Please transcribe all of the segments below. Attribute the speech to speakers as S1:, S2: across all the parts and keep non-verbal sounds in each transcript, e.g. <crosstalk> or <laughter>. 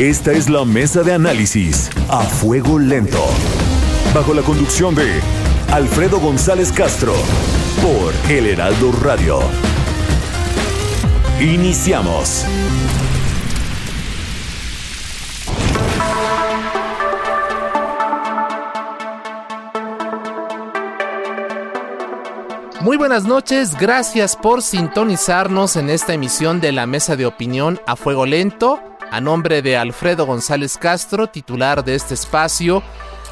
S1: Esta es la mesa de análisis a fuego lento. Bajo la conducción de Alfredo González Castro por El Heraldo Radio. Iniciamos.
S2: Muy buenas noches, gracias por sintonizarnos en esta emisión de la Mesa de Opinión a Fuego Lento. A nombre de Alfredo González Castro, titular de este espacio,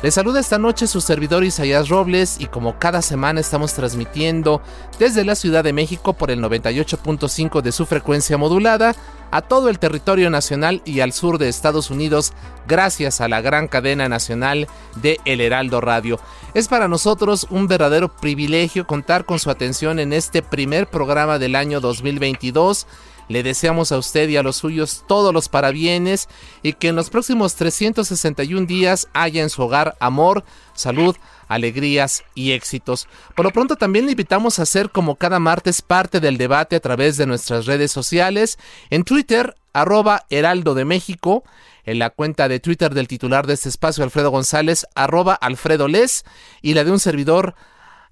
S2: les saluda esta noche su servidor Isaías Robles y como cada semana estamos transmitiendo desde la Ciudad de México por el 98.5 de su frecuencia modulada a todo el territorio nacional y al sur de Estados Unidos gracias a la gran cadena nacional de El Heraldo Radio. Es para nosotros un verdadero privilegio contar con su atención en este primer programa del año 2022 le deseamos a usted y a los suyos todos los parabienes y que en los próximos 361 días haya en su hogar amor, salud, alegrías y éxitos. Por lo pronto también le invitamos a ser como cada martes parte del debate a través de nuestras redes sociales, en Twitter, arroba Heraldo de México, en la cuenta de Twitter del titular de este espacio, Alfredo González, arroba Alfredo Les, y la de un servidor,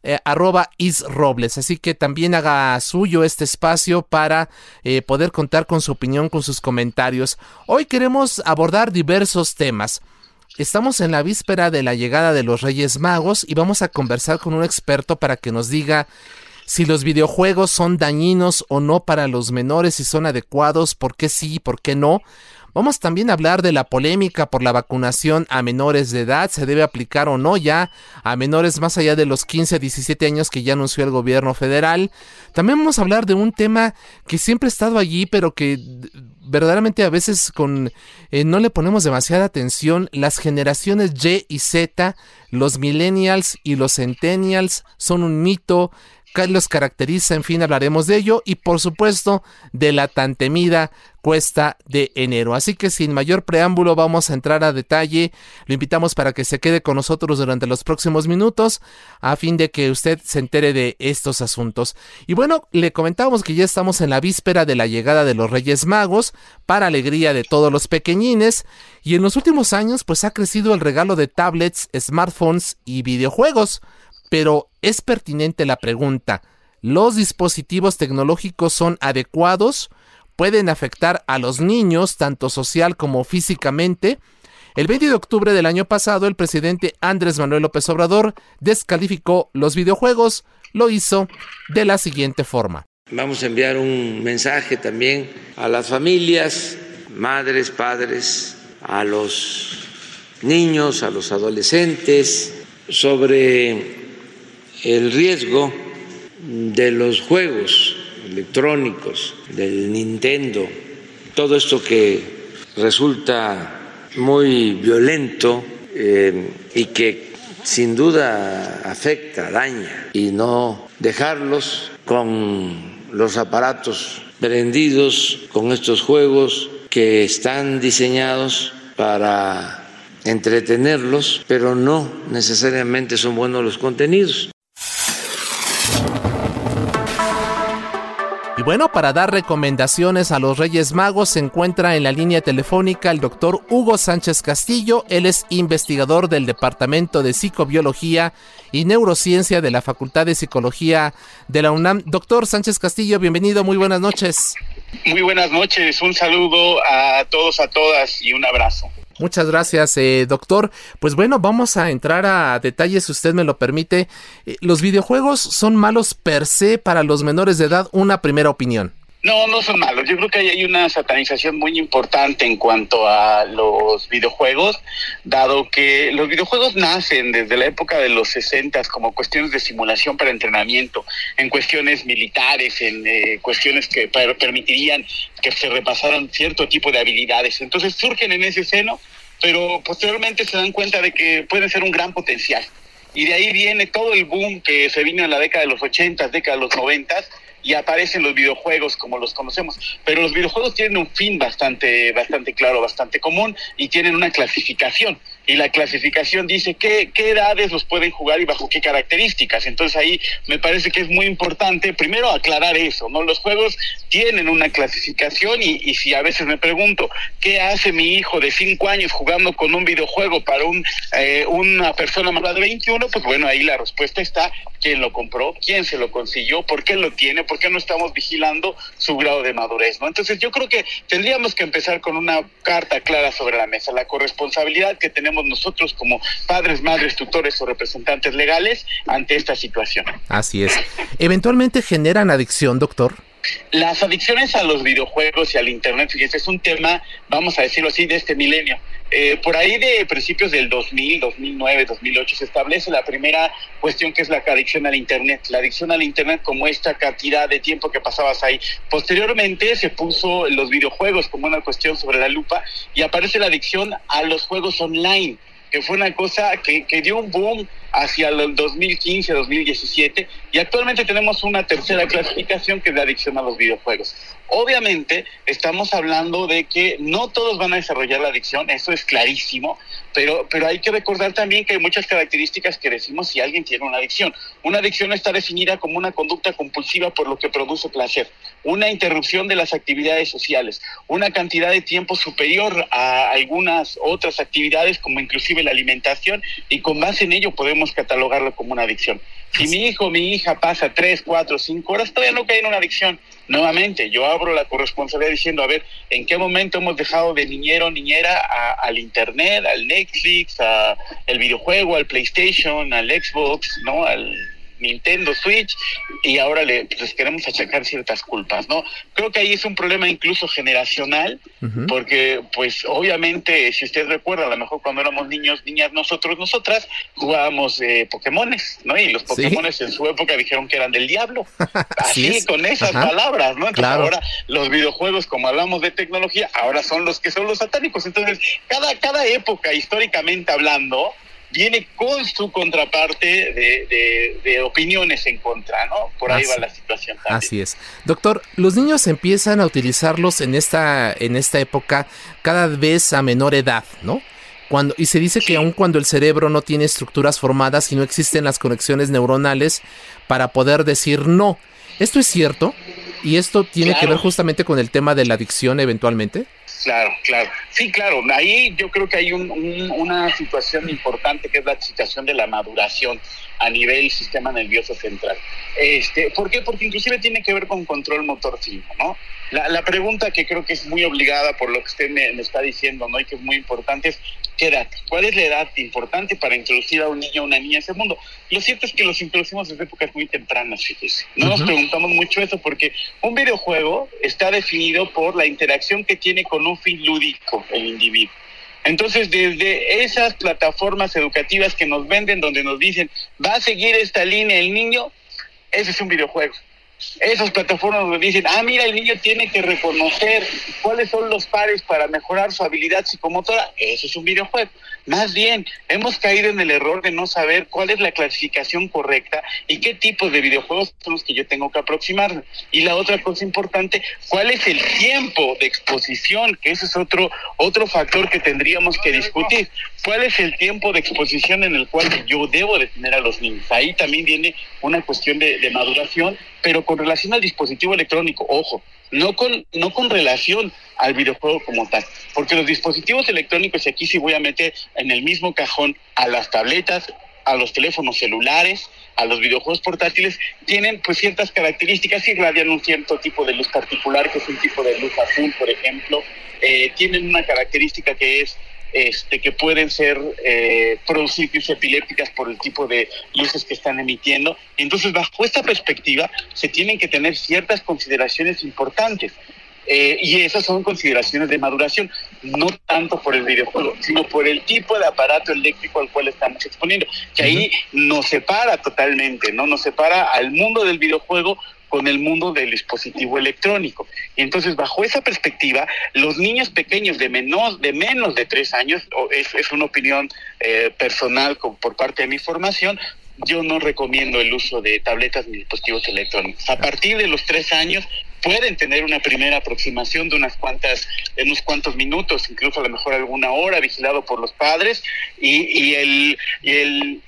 S2: eh, arroba isrobles. Así que también haga suyo este espacio para eh, poder contar con su opinión, con sus comentarios. Hoy queremos abordar diversos temas. Estamos en la víspera de la llegada de los Reyes Magos y vamos a conversar con un experto para que nos diga si los videojuegos son dañinos o no para los menores, si son adecuados, por qué sí, por qué no. Vamos también a hablar de la polémica por la vacunación a menores de edad, se debe aplicar o no ya a menores más allá de los 15 a 17 años que ya anunció el gobierno federal. También vamos a hablar de un tema que siempre ha estado allí, pero que verdaderamente a veces con eh, no le ponemos demasiada atención. Las generaciones Y y Z, los millennials y los centennials son un mito qué los caracteriza, en fin, hablaremos de ello y por supuesto de la tan temida cuesta de enero. Así que sin mayor preámbulo vamos a entrar a detalle. Lo invitamos para que se quede con nosotros durante los próximos minutos a fin de que usted se entere de estos asuntos. Y bueno, le comentábamos que ya estamos en la víspera de la llegada de los Reyes Magos para alegría de todos los pequeñines y en los últimos años pues ha crecido el regalo de tablets, smartphones y videojuegos. Pero es pertinente la pregunta, ¿los dispositivos tecnológicos son adecuados? ¿Pueden afectar a los niños tanto social como físicamente? El 20 de octubre del año pasado, el presidente Andrés Manuel López Obrador descalificó los videojuegos. Lo hizo de la siguiente forma.
S3: Vamos a enviar un mensaje también a las familias, madres, padres, a los niños, a los adolescentes, sobre el riesgo de los juegos electrónicos, del Nintendo, todo esto que resulta muy violento eh, y que sin duda afecta, daña, y no dejarlos con los aparatos prendidos, con estos juegos que están diseñados para entretenerlos, pero no necesariamente son buenos los contenidos.
S2: Y bueno, para dar recomendaciones a los Reyes Magos se encuentra en la línea telefónica el doctor Hugo Sánchez Castillo. Él es investigador del Departamento de Psicobiología y Neurociencia de la Facultad de Psicología de la UNAM. Doctor Sánchez Castillo, bienvenido, muy buenas noches.
S4: Muy buenas noches, un saludo a todos, a todas y un abrazo.
S2: Muchas gracias, eh, doctor. Pues bueno, vamos a entrar a detalles, si usted me lo permite. Eh, ¿Los videojuegos son malos per se para los menores de edad? Una primera opinión.
S4: No, no son malos. Yo creo que hay una satanización muy importante en cuanto a los videojuegos, dado que los videojuegos nacen desde la época de los 60 como cuestiones de simulación para entrenamiento, en cuestiones militares, en eh, cuestiones que permitirían que se repasaran cierto tipo de habilidades. Entonces surgen en ese seno, pero posteriormente se dan cuenta de que pueden ser un gran potencial. Y de ahí viene todo el boom que se vino en la década de los 80, década de los 90 y aparecen los videojuegos como los conocemos. Pero los videojuegos tienen un fin bastante, bastante claro, bastante común y tienen una clasificación y la clasificación dice qué, qué edades los pueden jugar y bajo qué características. Entonces ahí me parece que es muy importante primero aclarar eso, ¿no? Los juegos tienen una clasificación y, y si a veces me pregunto qué hace mi hijo de 5 años jugando con un videojuego para un, eh, una persona más de 21, pues bueno, ahí la respuesta está quién lo compró, quién se lo consiguió, por qué lo tiene, por qué no estamos vigilando su grado de madurez, ¿no? Entonces yo creo que tendríamos que empezar con una carta clara sobre la mesa, la corresponsabilidad que tenemos nosotros como padres, madres, tutores o representantes legales ante esta situación.
S2: Así es. ¿Eventualmente generan adicción, doctor?
S4: Las adicciones a los videojuegos y al Internet, fíjense, es un tema, vamos a decirlo así, de este milenio. Eh, por ahí de principios del 2000, 2009, 2008 se establece la primera cuestión que es la adicción al Internet. La adicción al Internet como esta cantidad de tiempo que pasabas ahí. Posteriormente se puso los videojuegos como una cuestión sobre la lupa y aparece la adicción a los juegos online que fue una cosa que, que dio un boom hacia el 2015, 2017, y actualmente tenemos una tercera clasificación que es la adicción a los videojuegos. Obviamente, estamos hablando de que no todos van a desarrollar la adicción, eso es clarísimo, pero, pero hay que recordar también que hay muchas características que decimos si alguien tiene una adicción. Una adicción está definida como una conducta compulsiva por lo que produce placer, una interrupción de las actividades sociales, una cantidad de tiempo superior a algunas otras actividades, como inclusive la alimentación, y con base en ello podemos catalogarlo como una adicción. Si mi hijo o mi hija pasa tres, cuatro, cinco horas, todavía no cae en una adicción. Nuevamente, yo abro la corresponsabilidad diciendo, a ver, ¿en qué momento hemos dejado de niñero o niñera al Internet, al Netflix, al videojuego, al PlayStation, al Xbox, ¿no? Al Nintendo Switch y ahora le pues, queremos achacar ciertas culpas, ¿no? Creo que ahí es un problema incluso generacional, porque pues obviamente, si usted recuerda, a lo mejor cuando éramos niños, niñas, nosotros, nosotras jugábamos eh, Pokémones, ¿no? Y los Pokémones en su época dijeron que eran del diablo. <laughs> Así, con esas palabras, ¿no? Entonces ahora los videojuegos, como hablamos de tecnología, ahora son los que son los satánicos. Entonces, cada, cada época, históricamente hablando, viene con su contraparte de, de, opiniones en contra, ¿no? Por ahí va la situación. También.
S2: Así es. Doctor, los niños empiezan a utilizarlos en esta, en esta época cada vez a menor edad, ¿no? Cuando, y se dice que aun cuando el cerebro no tiene estructuras formadas y no existen las conexiones neuronales para poder decir no. ¿Esto es cierto? ¿Y esto tiene que ver justamente con el tema de la adicción eventualmente?
S4: Claro, claro. Sí, claro. Ahí yo creo que hay una situación importante que es la situación de la maduración a nivel sistema nervioso central. Este, ¿Por qué? Porque inclusive tiene que ver con control motor fino, ¿no? La, pregunta que creo que es muy obligada por lo que usted me, me, está diciendo, ¿no? Y que es muy importante es, ¿qué edad? ¿Cuál es la edad importante para introducir a un niño o una niña a ese mundo? Lo cierto es que los introducimos desde épocas muy tempranas, fíjese. No nos preguntamos mucho eso porque un videojuego está definido por la interacción que tiene con un fin lúdico el individuo. Entonces, desde esas plataformas educativas que nos venden, donde nos dicen, va a seguir esta línea el niño, ese es un videojuego. Esas plataformas nos dicen, ah, mira, el niño tiene que reconocer cuáles son los pares para mejorar su habilidad psicomotora, eso es un videojuego. Más bien, hemos caído en el error de no saber cuál es la clasificación correcta y qué tipos de videojuegos son los que yo tengo que aproximarme. Y la otra cosa importante, cuál es el tiempo de exposición, que ese es otro, otro factor que tendríamos que discutir. ¿Cuál es el tiempo de exposición en el cual yo debo de tener a los niños? Ahí también viene una cuestión de maduración, pero con relación al dispositivo electrónico, ojo, no con, no con relación al videojuego como tal, porque los dispositivos electrónicos, y aquí sí voy a meter en el mismo cajón a las tabletas, a los teléfonos celulares, a los videojuegos portátiles, tienen pues ciertas características y irradian un cierto tipo de luz particular, que es un tipo de luz azul, por ejemplo, eh, tienen una característica que es este, que pueden ser eh, producir crisis epilépticas por el tipo de luces que están emitiendo. Entonces, bajo esta perspectiva, se tienen que tener ciertas consideraciones importantes. Eh, y esas son consideraciones de maduración, no tanto por el videojuego, sino por el tipo de aparato eléctrico al cual estamos exponiendo, que ahí nos separa totalmente, ¿no? Nos separa al mundo del videojuego con el mundo del dispositivo electrónico. Y entonces, bajo esa perspectiva, los niños pequeños de menos de, menos de tres años, es, una opinión eh, personal por parte de mi formación, yo no recomiendo el uso de tabletas ni dispositivos electrónicos. A partir de los tres años pueden tener una primera aproximación de unas cuantas, de unos cuantos minutos, incluso a lo mejor alguna hora, vigilado por los padres, y, y,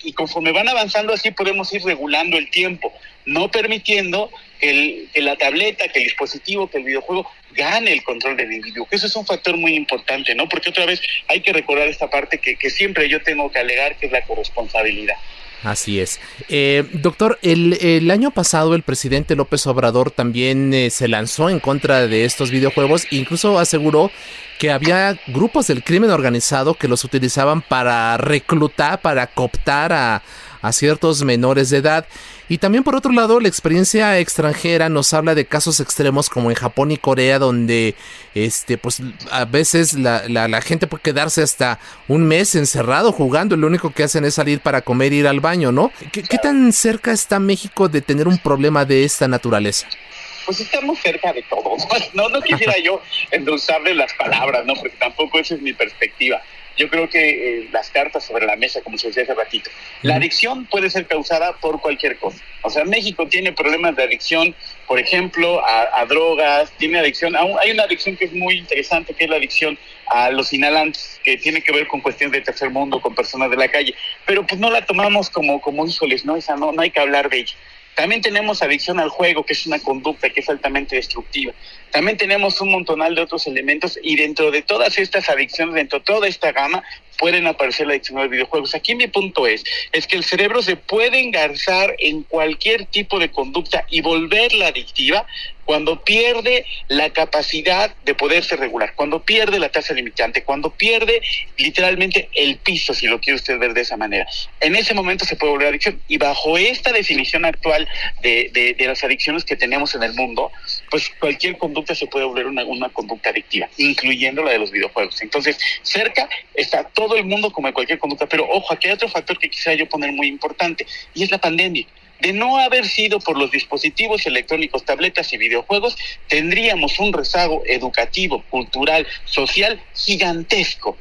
S4: y conforme van avanzando así podemos ir regulando el tiempo, no permitiendo que, la tableta, que el dispositivo, que el videojuego gane el control del individuo. Eso es un factor muy importante, ¿no? Porque otra vez hay que recordar esta parte que, siempre yo tengo que alegar, que es la corresponsabilidad.
S2: Así es. Eh, doctor, el, el, año pasado el presidente López Obrador también eh, se lanzó en contra de estos videojuegos, incluso aseguró que había grupos del crimen organizado que los utilizaban para reclutar, para cooptar a, a ciertos menores de edad. Y también por otro lado, la experiencia extranjera nos habla de casos extremos como en Japón y Corea, donde este, pues a veces la, la, gente puede quedarse hasta un mes encerrado jugando y lo único que hacen es salir para comer e ir al baño, ¿no? ¿Qué, ¿Qué tan cerca está México de tener un problema de esta naturaleza?
S4: pues estamos cerca de todo. <laughs> No, no quisiera yo endulzarle las palabras, ¿no? Porque tampoco esa es mi perspectiva. Yo creo que eh, las cartas sobre la mesa, como se decía hace ratito, la adicción puede ser causada por cualquier cosa. O sea, México tiene problemas de adicción, por ejemplo, a, a drogas, tiene adicción, a un, hay una adicción que es muy interesante, que es la adicción a los inhalantes, que tiene que ver con cuestiones de tercer mundo, con personas de la calle, pero pues no la tomamos como, como híjoles, ¿no? Esa no, no hay que hablar de ella. También tenemos adicción al juego, que es una conducta que es altamente destructiva. También tenemos un montonal de otros elementos y dentro de todas estas adicciones, dentro de toda esta gama, pueden aparecer la adicción a videojuegos. Aquí mi punto es, es que el cerebro se puede engarzar en cualquier tipo de conducta y volverla adictiva cuando pierde la capacidad de poderse regular, cuando pierde la tasa limitante, cuando pierde literalmente el piso, si lo quiere usted ver de esa manera. En ese momento se puede volver adicción. Y bajo esta definición actual de, de, las adicciones que tenemos en el mundo, pues cualquier conducta se puede volver una, una conducta adictiva, incluyendo la de los videojuegos. Entonces, cerca está todo el mundo como de cualquier conducta, pero ojo, aquí hay otro factor que quisiera yo poner muy importante, y es la pandemia de no haber sido por los dispositivos electrónicos, tabletas y videojuegos, tendríamos un rezago educativo, cultural, social gigantesco.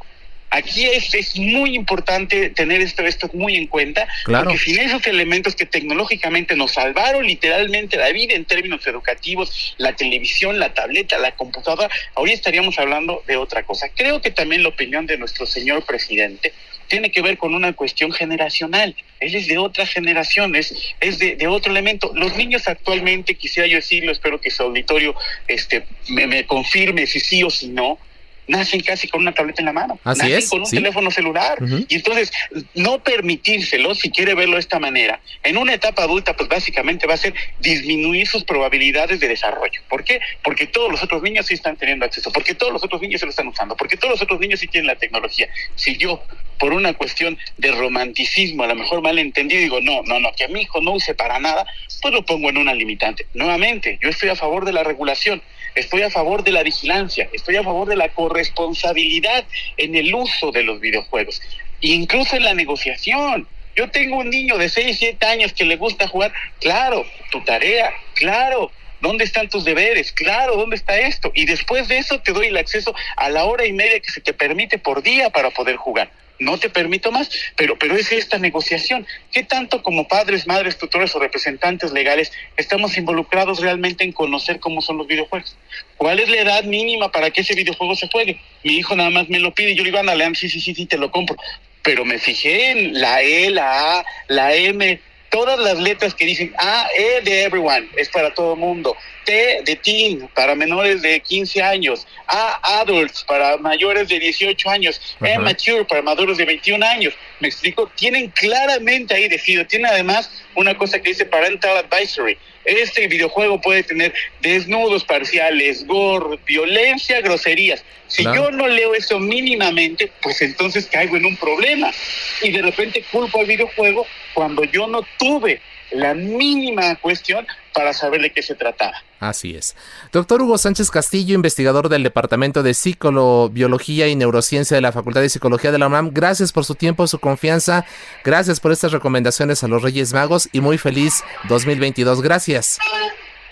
S4: Aquí es, es muy importante tener esto, esto muy en cuenta,
S2: Claro.
S4: porque sin esos elementos que tecnológicamente nos salvaron literalmente la vida en términos educativos, la televisión, la tableta, la computadora, hoy estaríamos hablando de otra cosa. Creo que también la opinión de nuestro señor presidente tiene que ver con una cuestión generacional. Él es de otra generación, es, es de, de, otro elemento. Los niños actualmente, quisiera yo decirlo, espero que su auditorio este, me, me confirme si sí o si no, nacen casi con una tableta en la mano,
S2: Así
S4: nacen
S2: es,
S4: con un
S2: sí.
S4: teléfono celular.
S2: Uh -huh.
S4: Y entonces, no permitírselo, si quiere verlo de esta manera, en una etapa adulta, pues básicamente va a ser disminuir sus probabilidades de desarrollo. ¿Por qué? Porque todos los otros niños sí están teniendo acceso, porque todos los otros niños se lo están usando, porque todos los otros niños sí tienen la tecnología. Si yo, por una cuestión de romanticismo, a lo mejor malentendido, digo, no, no, no, que a mi hijo no use para nada, pues lo pongo en una limitante. Nuevamente, yo estoy a favor de la regulación estoy a favor de la vigilancia, estoy a favor de la corresponsabilidad en el uso de los videojuegos, incluso en la negociación. Yo tengo un niño de 6, 7 años que le gusta jugar, claro, tu tarea, claro, ¿Dónde están tus deberes? Claro, ¿dónde está esto? Y después de eso te doy el acceso a la hora y media que se te permite por día para poder jugar. No te permito más, pero, pero es esta negociación. ¿Qué tanto como padres, madres, tutores o representantes legales estamos involucrados realmente en conocer cómo son los videojuegos? ¿Cuál es la edad mínima para que ese videojuego se juegue? Mi hijo nada más me lo pide y yo le digo, ándale, sí, sí, sí, sí, te lo compro. Pero me fijé en la E, la A, la M, todas las letras que dicen A, E de everyone, es para todo mundo. T de teen para menores de 15 años, A adults para mayores de 18 años, E mature para mayores de 21 años. Me explico, tienen claramente ahí decidido. Tiene además una cosa que dice Parental Advisory. Este videojuego puede tener desnudos parciales, gore, violencia, groserías. Si yo no leo eso mínimamente, pues entonces caigo en un problema. Y de repente culpo al videojuego cuando yo no tuve la mínima cuestión para saber de qué se trataba.
S2: Así es. Doctor Hugo Sánchez Castillo, investigador del Departamento de Psicobiología y Neurociencia de la Facultad de Psicología de la UNAM, gracias por su tiempo, su confianza, gracias por estas recomendaciones a los Reyes Magos y muy feliz 2022. Gracias.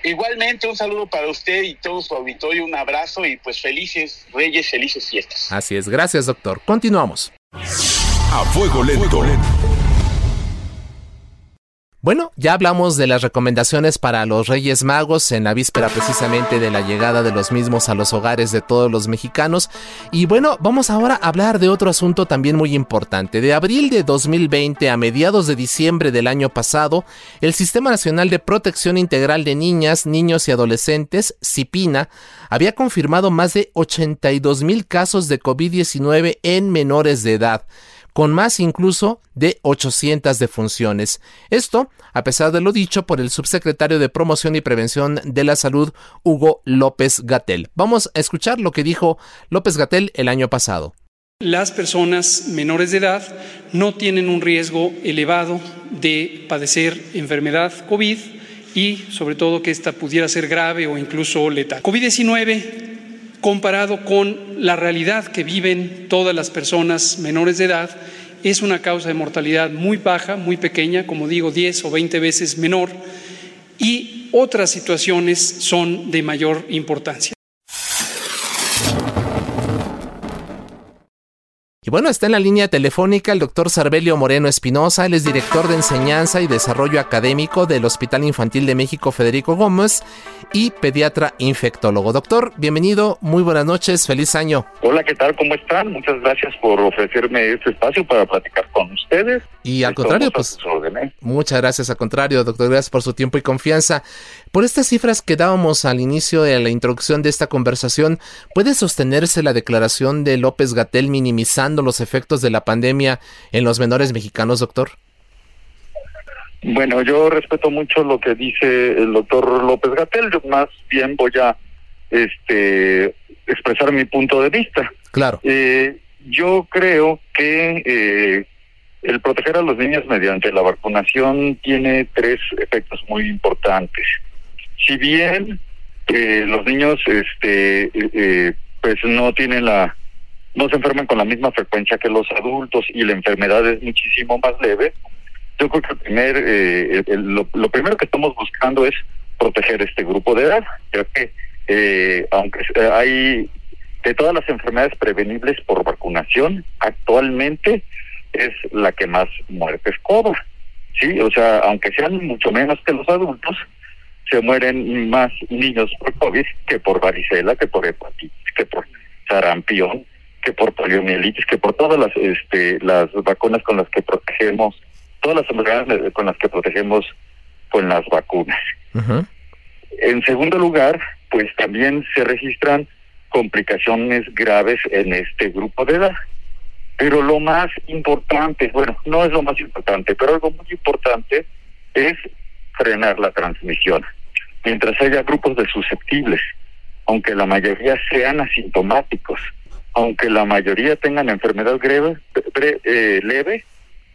S4: Igualmente, un saludo para usted y todo su auditorio, un abrazo y pues felices Reyes, felices fiestas.
S2: Así es, gracias doctor. Continuamos.
S1: A fuego lento.
S2: Bueno, ya hablamos de las recomendaciones para los Reyes Magos en la víspera precisamente de la llegada de los mismos a los hogares de todos los mexicanos. Y bueno, vamos ahora a hablar de otro asunto también muy importante. De abril de 2020 a mediados de diciembre del año pasado, el Sistema Nacional de Protección Integral de Niñas, Niños y Adolescentes, CIPINA, había confirmado más de 82 mil casos de COVID-19 en menores de edad con más incluso de 800 defunciones. Esto, a pesar de lo dicho por el subsecretario de Promoción y Prevención de la Salud, Hugo López Gatel. Vamos a escuchar lo que dijo López Gatel el año pasado.
S5: Las personas menores de edad no tienen un riesgo elevado de padecer enfermedad COVID y sobre todo que esta pudiera ser grave o incluso letal. COVID-19 comparado con la realidad que viven todas las personas menores de edad, es una causa de mortalidad muy baja, muy pequeña, como digo, 10 o 20 veces menor, y otras situaciones son de mayor importancia.
S2: Y bueno, está en la línea telefónica el doctor Sarbelio Moreno Espinosa, él es director de enseñanza y desarrollo académico del Hospital Infantil de México Federico Gómez y pediatra infectólogo. Doctor, bienvenido, muy buenas noches, feliz año.
S6: Hola, ¿qué tal? ¿Cómo están? Muchas gracias por ofrecerme este espacio para platicar con ustedes.
S2: Y al contrario, pues muchas gracias, al contrario, doctor, gracias por su tiempo y confianza. Por estas cifras que dábamos al inicio de la introducción de esta conversación, ¿puede sostenerse la declaración de López Gatel minimizando los efectos de la pandemia en los menores mexicanos, doctor?
S6: Bueno, yo respeto mucho lo que dice el doctor López Gatel, yo más bien voy a este expresar mi punto de vista.
S2: Claro.
S6: Eh, yo creo que eh, el proteger a los niños mediante la vacunación tiene tres efectos muy importantes si bien eh, los niños este eh, eh, pues no tienen la no se enferman con la misma frecuencia que los adultos y la enfermedad es muchísimo más leve yo creo que el primer, lo, primero que estamos buscando es proteger este grupo de edad ya que aunque hay de todas las enfermedades prevenibles por vacunación actualmente es la que más muertes cobra sí o sea aunque sean mucho menos que los adultos se mueren más niños por COVID que por varicela, que por hepatitis, que por sarampión, que por poliomielitis, que por todas las este las vacunas con las que protegemos, todas las enfermedades con las que protegemos con las vacunas. En segundo lugar, pues también se registran complicaciones graves en este grupo de edad. Pero lo más importante, bueno, no es lo más importante, pero algo muy importante es frenar la transmisión. Mientras haya grupos de susceptibles, aunque la mayoría sean asintomáticos, aunque la mayoría tengan enfermedad grave, eh, leve,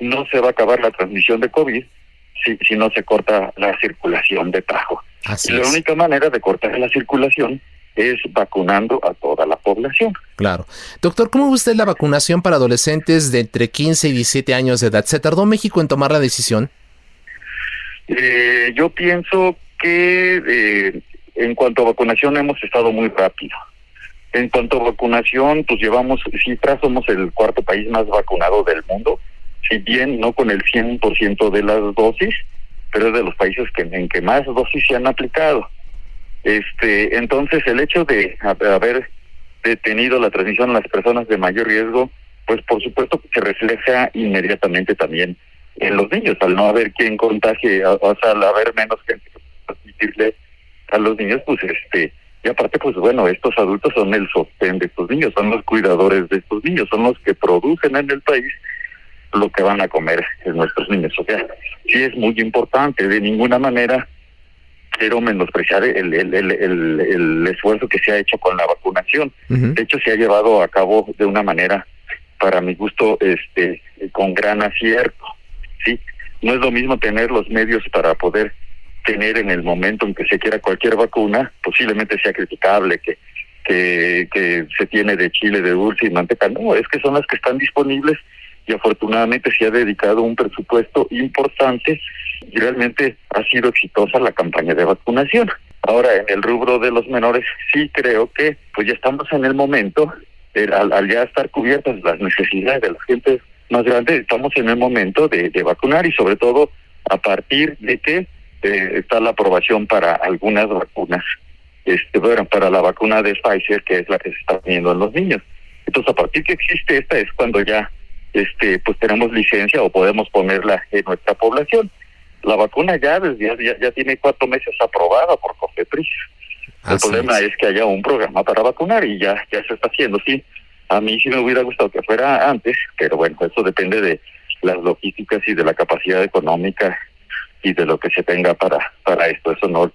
S6: no se va a acabar la transmisión de COVID si, si no se corta la circulación de tajo. y la única manera de cortar la circulación es vacunando a toda la población.
S2: Claro. Doctor, ¿cómo ve usted la vacunación para adolescentes de entre 15 y 17 años de edad? ¿Se tardó México en tomar la decisión?
S6: Eh, yo pienso que eh, en cuanto a vacunación hemos estado muy rápido. En cuanto a vacunación, pues llevamos cifras, somos el cuarto país más vacunado del mundo, si bien no con el 100% de las dosis, pero es de los países que, en que más dosis se han aplicado. Este, entonces el hecho de haber detenido la transmisión a las personas de mayor riesgo, pues por supuesto que se refleja inmediatamente también en los niños, al no haber quien contagie, o sea, al haber menos gente que transmitirle a los niños, pues este, y aparte, pues bueno, estos adultos son el sostén de estos niños, son los cuidadores de estos niños, son los que producen en el país lo que van a comer nuestros niños. O sea, sí es muy importante, de ninguna manera quiero menospreciar el, el, el, el, esfuerzo que se ha hecho con la vacunación. De hecho, se ha llevado a cabo de una manera, para mi gusto, este, con gran acierto. Sí, no es lo mismo tener los medios para poder tener en el momento en que se quiera cualquier vacuna, posiblemente sea criticable que que, que se tiene de chile, de dulce y manteca. No, es que son las que están disponibles y afortunadamente se ha dedicado un presupuesto importante y realmente ha sido exitosa la campaña de vacunación. Ahora, en el rubro de los menores, sí creo que pues ya estamos en el momento, al, ya estar cubiertas las necesidades de la gente más grande, estamos en el momento de, de vacunar y sobre todo a partir de que eh, está la aprobación para algunas vacunas, este, bueno, para la vacuna de Pfizer, que es la que se está poniendo en los niños. Entonces, a partir que existe esta es cuando ya este pues tenemos licencia o podemos ponerla en nuestra población. La vacuna ya desde ya, ya tiene cuatro meses aprobada por COFEPRIS. El problema es. que haya un programa para vacunar y ya ya se está haciendo. Sí, a mí sí me hubiera gustado que fuera antes, pero bueno, eso depende de las logísticas y de la capacidad económica y de lo que se tenga para para esto. Eso no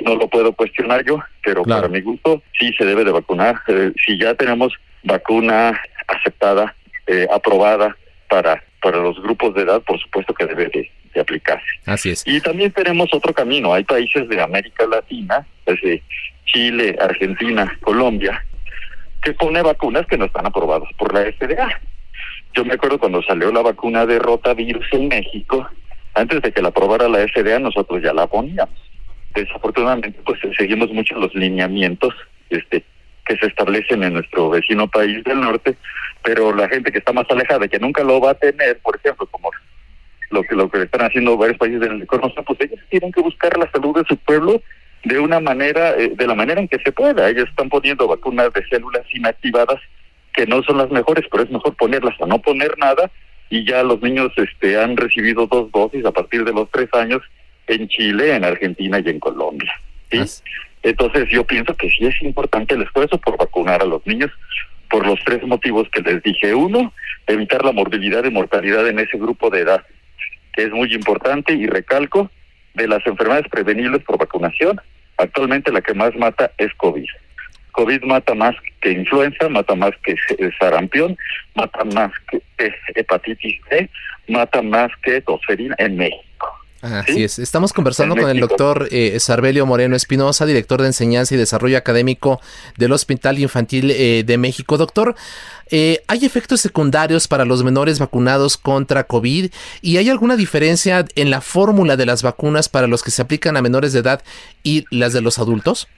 S6: no lo puedo cuestionar yo, pero para mi gusto sí se debe de vacunar. Eh, si ya tenemos vacuna aceptada eh, aprobada para para los grupos de edad, por supuesto que debe de, aplicarse.
S2: Así es.
S6: Y también tenemos otro camino. Hay países de América Latina, desde Chile, Argentina, Colombia, que pone vacunas que no están aprobadas por la FDA. Yo me acuerdo cuando salió la vacuna de rotavirus en México, antes de que la aprobara la FDA, nosotros ya la poníamos. Desafortunadamente, pues seguimos mucho los lineamientos este que se establecen en nuestro vecino país del norte, pero la gente que está más alejada, que nunca lo va a tener, por ejemplo, como lo que lo que están haciendo varios países del entorno, pues ellos tienen que buscar la salud de su pueblo de una manera, eh, de la manera en que se pueda. Ellos están poniendo vacunas de células inactivadas que no son las mejores, pero es mejor ponerlas a no poner nada y ya los niños este han recibido dos dosis a partir de los tres años en Chile, en Argentina y en Colombia. ¿sí? Entonces yo pienso que sí es importante el esfuerzo por vacunar a los niños por los tres motivos que les dije. Uno, evitar la morbilidad y mortalidad en ese grupo de edad, que es muy importante y recalco, de las enfermedades prevenibles por vacunación, actualmente la que más mata es COVID. COVID mata más que influenza, mata más que sarampión, mata más que hepatitis C, mata más que tosferina en México.
S2: Así es. Estamos conversando con el doctor eh, Sarbelio Moreno Espinosa, director de Enseñanza y Desarrollo Académico del Hospital Infantil eh, de México. Doctor, eh, ¿hay efectos secundarios para los menores vacunados contra COVID? ¿Y hay alguna diferencia en la fórmula de las vacunas para los que se aplican a menores de edad y las de los adultos?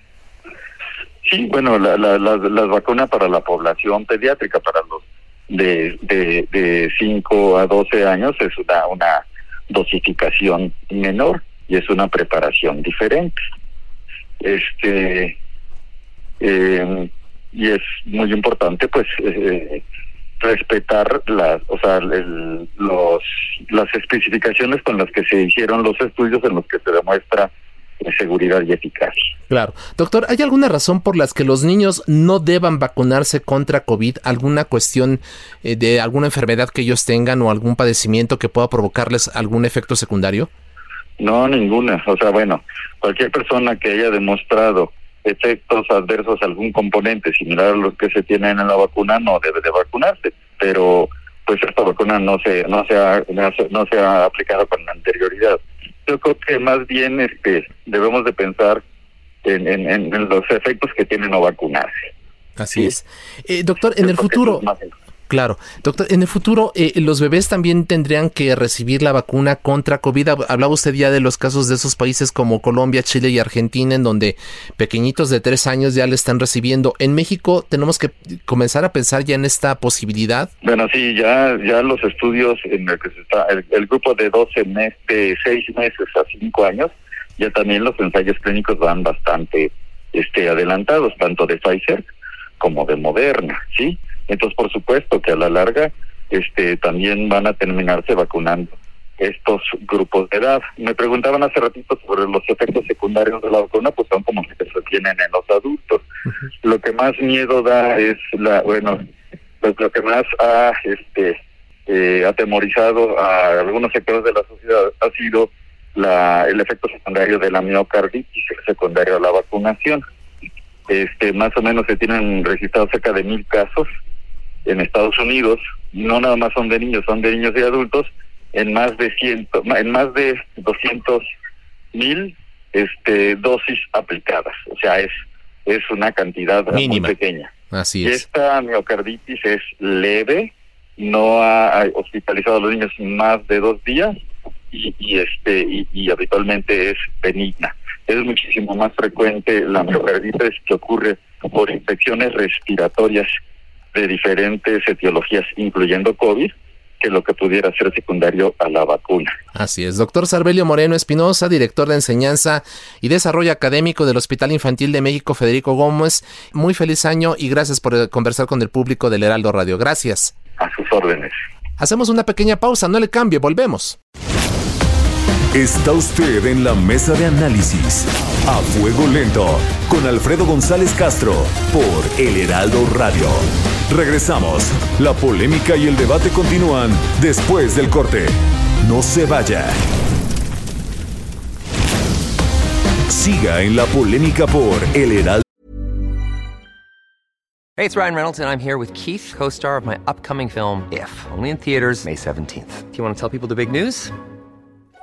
S6: Sí, bueno, la, la, las vacunas para la población pediátrica, para los de, de, de 5 a 12 años, es una, una dosificación menor y es una preparación diferente. Este eh, y es muy importante pues eh, respetar las o sea los las especificaciones con las que se hicieron los estudios en los que se demuestra seguridad y eficacia.
S2: Claro. Doctor, ¿hay alguna razón por las que los niños no deban vacunarse contra COVID? ¿Alguna cuestión eh, de alguna enfermedad que ellos tengan o algún padecimiento que pueda provocarles algún efecto secundario?
S6: No, ninguna. O sea, bueno, cualquier persona que haya demostrado efectos adversos a algún componente similar a los que se tienen en la vacuna no debe de vacunarse, pero pues esta vacuna no se no se ha, no se ha aplicado con anterioridad yo creo que más bien este debemos de pensar en, en, los efectos que tiene no vacunarse.
S2: Así es. Eh, doctor, en el futuro... Claro. Doctor, en el futuro, eh, ¿los bebés también tendrían que recibir la vacuna contra COVID? Hablaba usted ya de los casos de esos países como Colombia, Chile y Argentina, en donde pequeñitos de tres años ya le están recibiendo. ¿En México tenemos que comenzar a pensar ya en esta posibilidad?
S6: Bueno, sí, ya, ya los estudios en el que se está, el, grupo de 12 meses, de 6 meses a 5 años, ya también los ensayos clínicos van bastante este, adelantados, tanto de Pfizer como de Moderna, ¿sí? Entonces, por supuesto que a la larga este también van a terminarse vacunando estos grupos de edad. Me preguntaban hace ratito sobre los efectos secundarios de la vacuna, pues son como los que se tienen en los adultos. Lo que más miedo da es la, bueno, pues lo que más ha este eh, atemorizado a algunos sectores de la sociedad ha sido la, el efecto secundario de la miocarditis, el secundario a la vacunación. Este, más o menos se tienen registrados cerca de mil casos en Estados Unidos. No nada más son de niños, son de niños y adultos en más de ciento, en más de 200 mil este, dosis aplicadas. O sea, es es una cantidad muy pequeña.
S2: Así es.
S6: Esta miocarditis es leve, no ha hospitalizado a los niños más de dos días y, y este y, y, habitualmente es benigna. Es muchísimo más frecuente la miocarditis que ocurre por infecciones respiratorias de diferentes etiologías, incluyendo COVID, que lo que pudiera ser secundario a la vacuna.
S2: Así es. Doctor Sarbelio Moreno Espinosa, director de enseñanza y desarrollo académico del Hospital Infantil de México Federico Gómez. Muy feliz año y gracias por conversar con el público del Heraldo Radio. Gracias.
S6: A sus órdenes.
S2: Hacemos una pequeña pausa, no le cambie, volvemos.
S1: Está usted en la mesa de análisis a fuego lento con Alfredo González Castro por El Heraldo Radio. Regresamos. La polémica y el debate continúan después del corte. No se vaya. Siga en la polémica por El Heraldo.
S7: Hey, it's Ryan Reynolds and I'm here with Keith, co-star of my upcoming film If, only in theaters May 17th. Do you want to tell people the big news?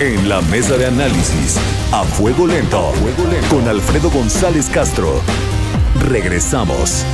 S1: En la mesa de análisis, a fuego lento, con Alfredo González Castro. Regresamos.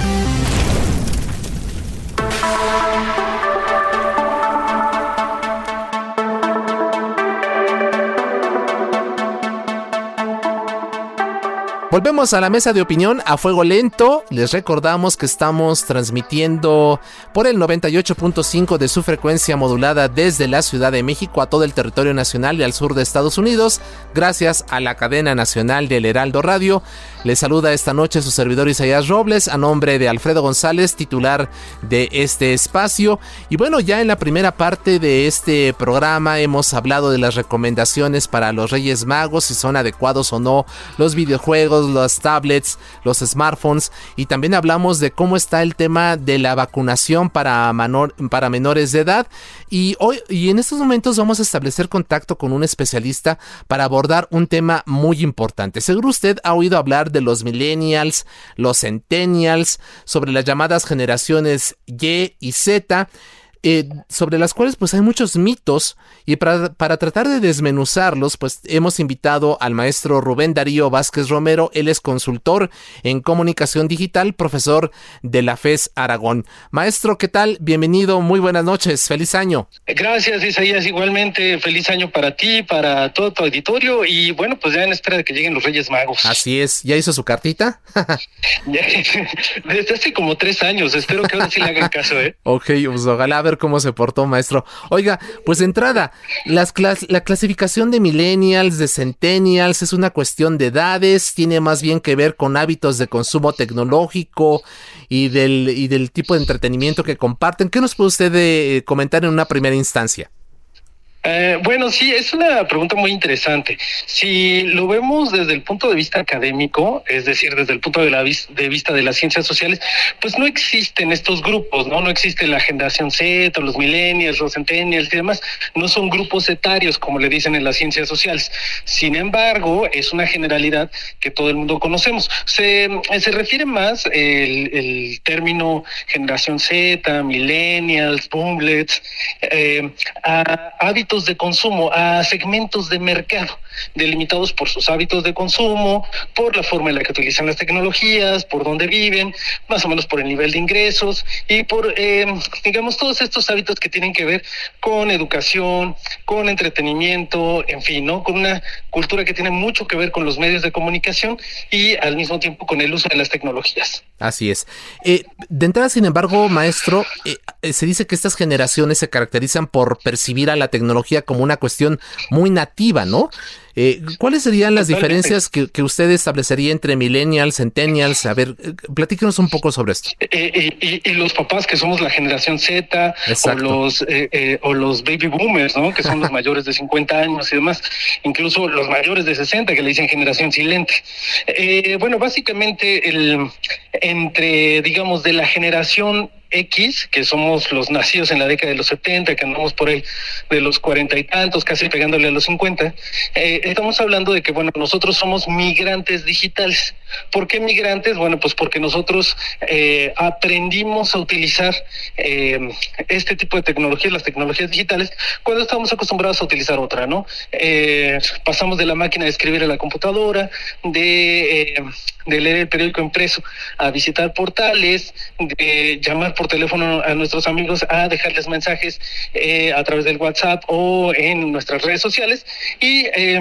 S2: Volvemos a la mesa de opinión a fuego lento. Les recordamos que estamos transmitiendo por el 98.5 de su frecuencia modulada desde la Ciudad de México a todo el territorio nacional y al sur de Estados Unidos, gracias a la cadena nacional del Heraldo Radio. Les saluda esta noche su servidor Isaías Robles a nombre de Alfredo González, titular de este espacio. Y bueno, ya en la primera parte de este programa hemos hablado de las recomendaciones para los Reyes Magos, si son adecuados o no los videojuegos las tablets, los smartphones y también hablamos de cómo está el tema de la vacunación para, para menores de edad y hoy y en estos momentos vamos a establecer contacto con un especialista para abordar un tema muy importante. Seguro usted ha oído hablar de los millennials, los centennials, sobre las llamadas generaciones Y y Z. Eh, sobre las cuales pues hay muchos mitos y para, para, tratar de desmenuzarlos pues hemos invitado al maestro Rubén Darío Vázquez Romero, él es consultor en comunicación digital, profesor de la FES Aragón. Maestro, ¿qué tal? Bienvenido, muy buenas noches, feliz año.
S8: Gracias Isaías, igualmente feliz año para ti, para todo tu auditorio y bueno pues ya en espera de que lleguen los Reyes Magos.
S2: Así es, ¿ya hizo su cartita? <laughs> <laughs>
S8: Desde hace como tres años, espero que ahora sí le hagan caso, ¿eh?
S2: Ok, pues ojalá ver cómo se portó, maestro. Oiga, pues de entrada, las la clasificación de millennials, de centennials, es una cuestión de edades, tiene más bien que ver con hábitos de consumo tecnológico y del, y del tipo de entretenimiento que comparten. ¿Qué nos puede usted eh, comentar en una primera instancia?
S8: Eh, bueno, sí, es una pregunta muy interesante. Si lo vemos desde el punto de vista académico, es decir, desde el punto de, la de vista de las ciencias sociales, pues no existen estos grupos, ¿no? No existe la generación Z, los millennials, los centennials y demás. No son grupos etarios, como le dicen en las ciencias sociales. Sin embargo, es una generalidad que todo el mundo conocemos. Se, se refiere más el, el término generación Z, millennials, boomlets, eh, a hábitos de consumo, a segmentos de mercado, delimitados por sus hábitos de consumo, por la forma en la que utilizan las tecnologías, por dónde viven, más o menos por el nivel de ingresos y por, eh, digamos, todos estos hábitos que tienen que ver con educación, con entretenimiento, en fin, ¿no? Con una cultura que tiene mucho que ver con los medios de comunicación y al mismo tiempo con el uso de las tecnologías.
S2: Así es. Eh, de entrada, sin embargo, maestro, eh, eh, se dice que estas generaciones se caracterizan por percibir a la tecnología como una cuestión muy nativa, ¿no? Eh, ¿Cuáles serían las diferencias que, que, usted establecería entre millennials, centennials? A ver, eh, platíquenos un poco sobre esto.
S8: Eh, y, y, los papás que somos la generación Z o los, o los baby boomers, ¿no? Que son los <laughs> mayores de 50 años y demás, incluso los mayores de 60 que le dicen generación silente. bueno, básicamente el, entre, digamos, de la generación X, que somos los nacidos en la década de los 70, que andamos por ahí de los cuarenta y tantos, casi pegándole a los 50, eh, estamos hablando de que, bueno, nosotros somos migrantes digitales. ¿Por qué migrantes? Bueno, pues porque nosotros eh, aprendimos a utilizar eh, este tipo de tecnologías, las tecnologías digitales, cuando estamos acostumbrados a utilizar otra, ¿no? Eh, pasamos de la máquina de escribir a la computadora, de, eh, de leer el periódico impreso a visitar portales, de llamar por teléfono a nuestros amigos, a dejarles mensajes a través del WhatsApp o en nuestras redes sociales y eh,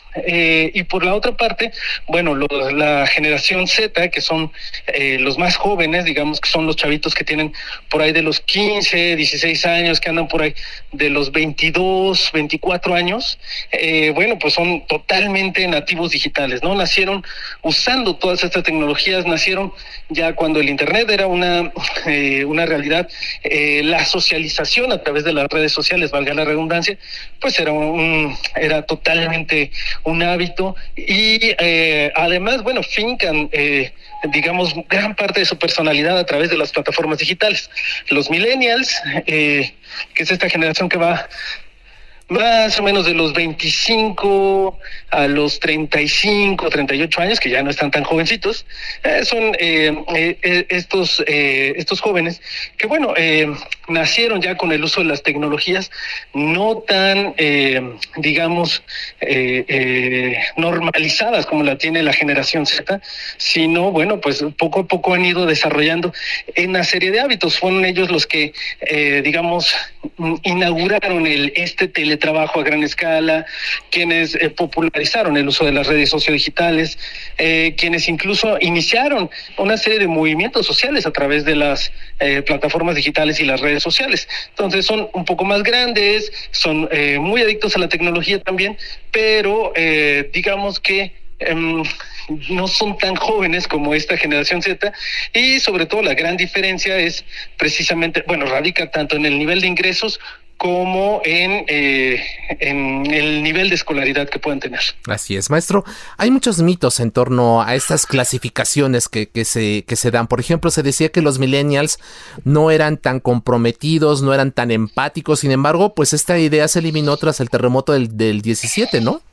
S8: eh, y por la otra parte, bueno, la generación Z, que son eh, los más jóvenes, digamos que son los chavitos que tienen por ahí de los 15, 16 años, que andan por ahí de los 22, 24 años, eh, bueno, pues son totalmente nativos digitales, ¿no? Nacieron usando todas estas tecnologías, nacieron ya cuando el Internet era una, <laughs> una realidad, la socialización a través de las redes sociales, valga la redundancia, pues era, un, era totalmente un hábito y eh, además, bueno, fincan, eh, digamos, gran parte de su personalidad a través de las plataformas digitales. Los millennials, eh, que es esta generación que va más o menos de los 25 a los 35, 38 años, que ya no están tan jovencitos, eh, son eh, eh, estos, estos jóvenes que, bueno, nacieron ya con el uso de las tecnologías no tan, digamos, normalizadas como la tiene la generación Z, sino, bueno, pues poco a poco han ido desarrollando una serie de hábitos. Fueron ellos los que, digamos, inauguraron el, este teletrabajo a gran escala, quienes popularizaron el uso de las redes sociodigitales, eh, quienes incluso iniciaron una serie de movimientos sociales a través de las eh, plataformas digitales y las redes sociales. Entonces son un poco más grandes, son eh, muy adictos a la tecnología también, pero eh, digamos que um, no son tan jóvenes como esta generación Z y sobre todo la gran diferencia es precisamente, bueno, radica tanto en el nivel de ingresos como en, eh, en el nivel de escolaridad que puedan tener.
S2: Así es, maestro. Hay muchos mitos en torno a estas clasificaciones que, que, se, que se dan. Por ejemplo, se decía que los millennials no eran tan comprometidos, no eran tan empáticos. Sin embargo, pues esta idea se eliminó tras el terremoto del, del 17, ¿no?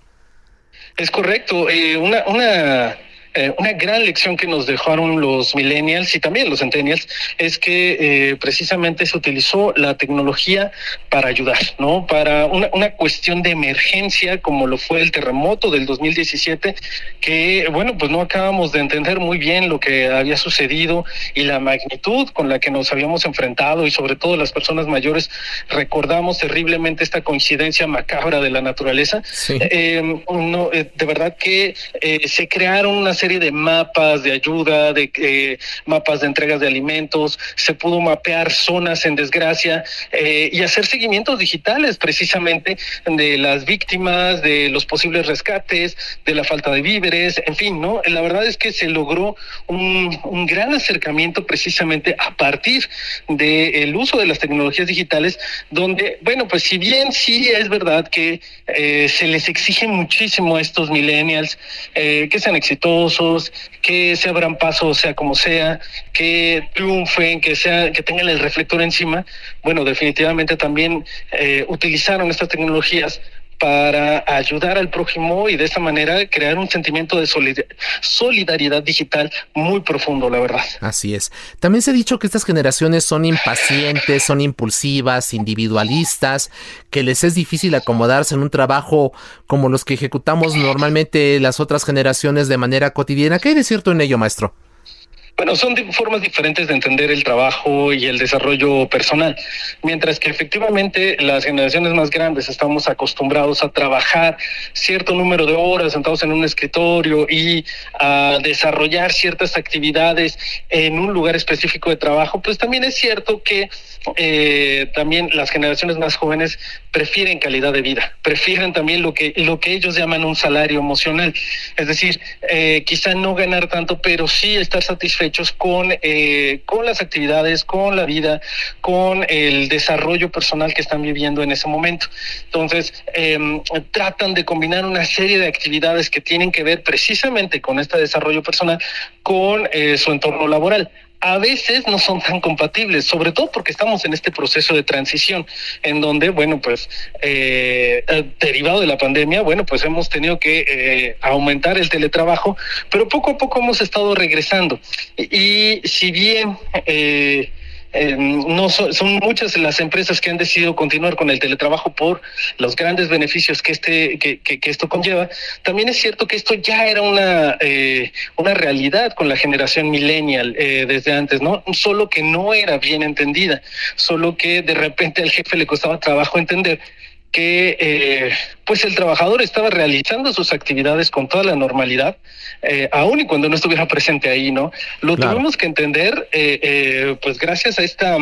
S8: Es correcto. Eh, una, una eh, una gran lección que nos dejaron los millennials y también los centennials es que eh, precisamente se utilizó la tecnología para ayudar, ¿no? Para una, una, cuestión de emergencia como lo fue el terremoto del 2017, que bueno, pues no acabamos de entender muy bien lo que había sucedido y la magnitud con la que nos habíamos enfrentado y sobre todo las personas mayores recordamos terriblemente esta coincidencia macabra de la naturaleza. Sí. Eh, no, de verdad que se crearon una serie de mapas de ayuda, de eh, mapas de entregas de alimentos, se pudo mapear zonas en desgracia eh, y hacer seguimientos digitales precisamente de las víctimas, de los posibles rescates, de la falta de víveres, en fin, ¿no? La verdad es que se logró un, un gran acercamiento precisamente a partir del uso de las tecnologías digitales, donde, bueno, pues si bien sí es verdad que eh, se les exige muchísimo a estos millennials que sean exitosos, que se abran paso, sea como sea, que triunfen, que sea, que tengan el reflector encima. Bueno, definitivamente también eh, utilizaron estas tecnologías para ayudar al prójimo y de esa manera crear un sentimiento de solidaridad digital muy profundo, la verdad.
S2: Así es. También se ha dicho que estas generaciones son impacientes, son impulsivas, individualistas, que les es difícil acomodarse en un trabajo como los que ejecutamos normalmente las otras generaciones de manera cotidiana. ¿Qué hay de cierto en ello, maestro?
S8: Bueno, son formas diferentes de entender el trabajo y el desarrollo personal. Mientras que efectivamente las generaciones más grandes estamos acostumbrados a trabajar cierto número de horas sentados en un escritorio y a desarrollar ciertas actividades en un lugar específico de trabajo, pues también es cierto que eh, también las generaciones más jóvenes prefieren calidad de vida, prefieren también lo que, lo que ellos llaman un salario emocional. Es decir, eh, quizá no ganar tanto, pero sí estar satisfecho con, eh, con las actividades, con la vida, con el desarrollo personal que están viviendo en ese momento. Entonces, em, tratan de combinar una serie de actividades que tienen que ver precisamente con este desarrollo personal con eh, su entorno laboral a veces no son tan compatibles, sobre todo porque estamos en este proceso de transición, en donde, bueno, pues, eh, eh, derivado de la pandemia, bueno, pues hemos tenido que eh, aumentar el teletrabajo, pero poco a poco hemos estado regresando. Y, si bien eh, no son, muchas las empresas que han decidido continuar con el teletrabajo por los grandes beneficios que este que, que, esto conlleva. También es cierto que esto ya era una eh, una realidad con la generación millennial eh, desde antes, no solo que no era bien entendida, solo que de repente al jefe le costaba trabajo entender que eh, pues el trabajador estaba realizando sus actividades con toda la normalidad, eh, aún y cuando no estuviera <laughs> presente ahí, ¿no? Lo tuvimos que entender, eh, eh, pues gracias a esta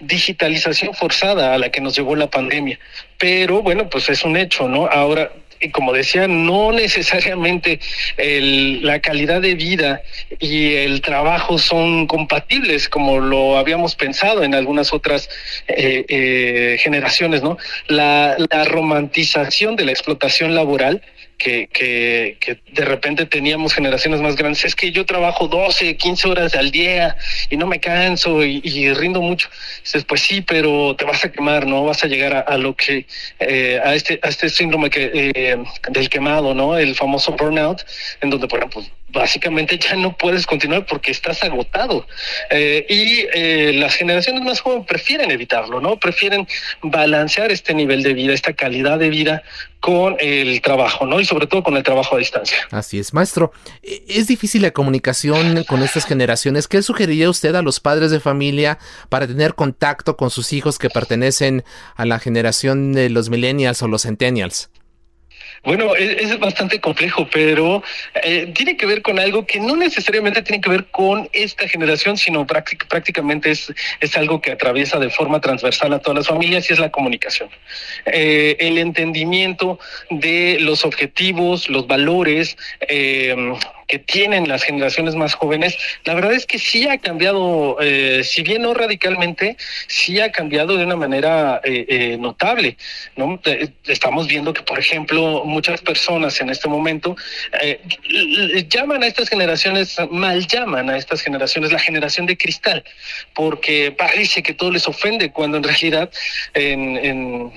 S8: digitalización forzada a la que nos llevó la pandemia. Pero bueno, pues es un hecho, ¿no? Ahora como decía, no necesariamente la calidad de vida y el trabajo son compatibles como lo habíamos pensado en algunas otras eh, eh, generaciones, ¿no? La romantización de la explotación laboral que, que, que, de repente teníamos generaciones más grandes, es que yo trabajo 12, 15 horas al día y no me canso y, rindo mucho. Dices, pues sí, pero te vas a quemar, ¿no? Vas a llegar a, lo que, eh, a, este, a este síndrome que, eh, del quemado, ¿no? El famoso burnout, en donde, por ejemplo, básicamente ya no puedes continuar porque estás agotado. Eh, y eh, las generaciones más jóvenes prefieren evitarlo, ¿no? Prefieren balancear este nivel de vida, esta calidad de vida con el trabajo, ¿no? Y sobre todo con el trabajo a distancia.
S2: Así es, maestro. E, ¿Es difícil la comunicación con estas generaciones? ¿Qué sugeriría usted a los padres de familia para tener contacto con sus hijos que pertenecen a la generación de los millennials o los centennials?
S8: Bueno, es, bastante complejo, pero eh, tiene que ver con algo que no necesariamente tiene que ver con esta generación, sino prácticamente es, es algo que atraviesa de forma transversal a todas las familias y es la comunicación. Eh, el entendimiento de los objetivos, los valores, eh, que tienen las generaciones más jóvenes, la verdad es que sí ha cambiado, eh, si bien no radicalmente, sí ha cambiado de una manera eh, eh, notable. ¿no? estamos viendo que, por ejemplo, muchas personas en este momento llaman a estas generaciones, mal llaman a estas generaciones la generación de cristal, porque parece que todo les ofende, cuando en realidad, en,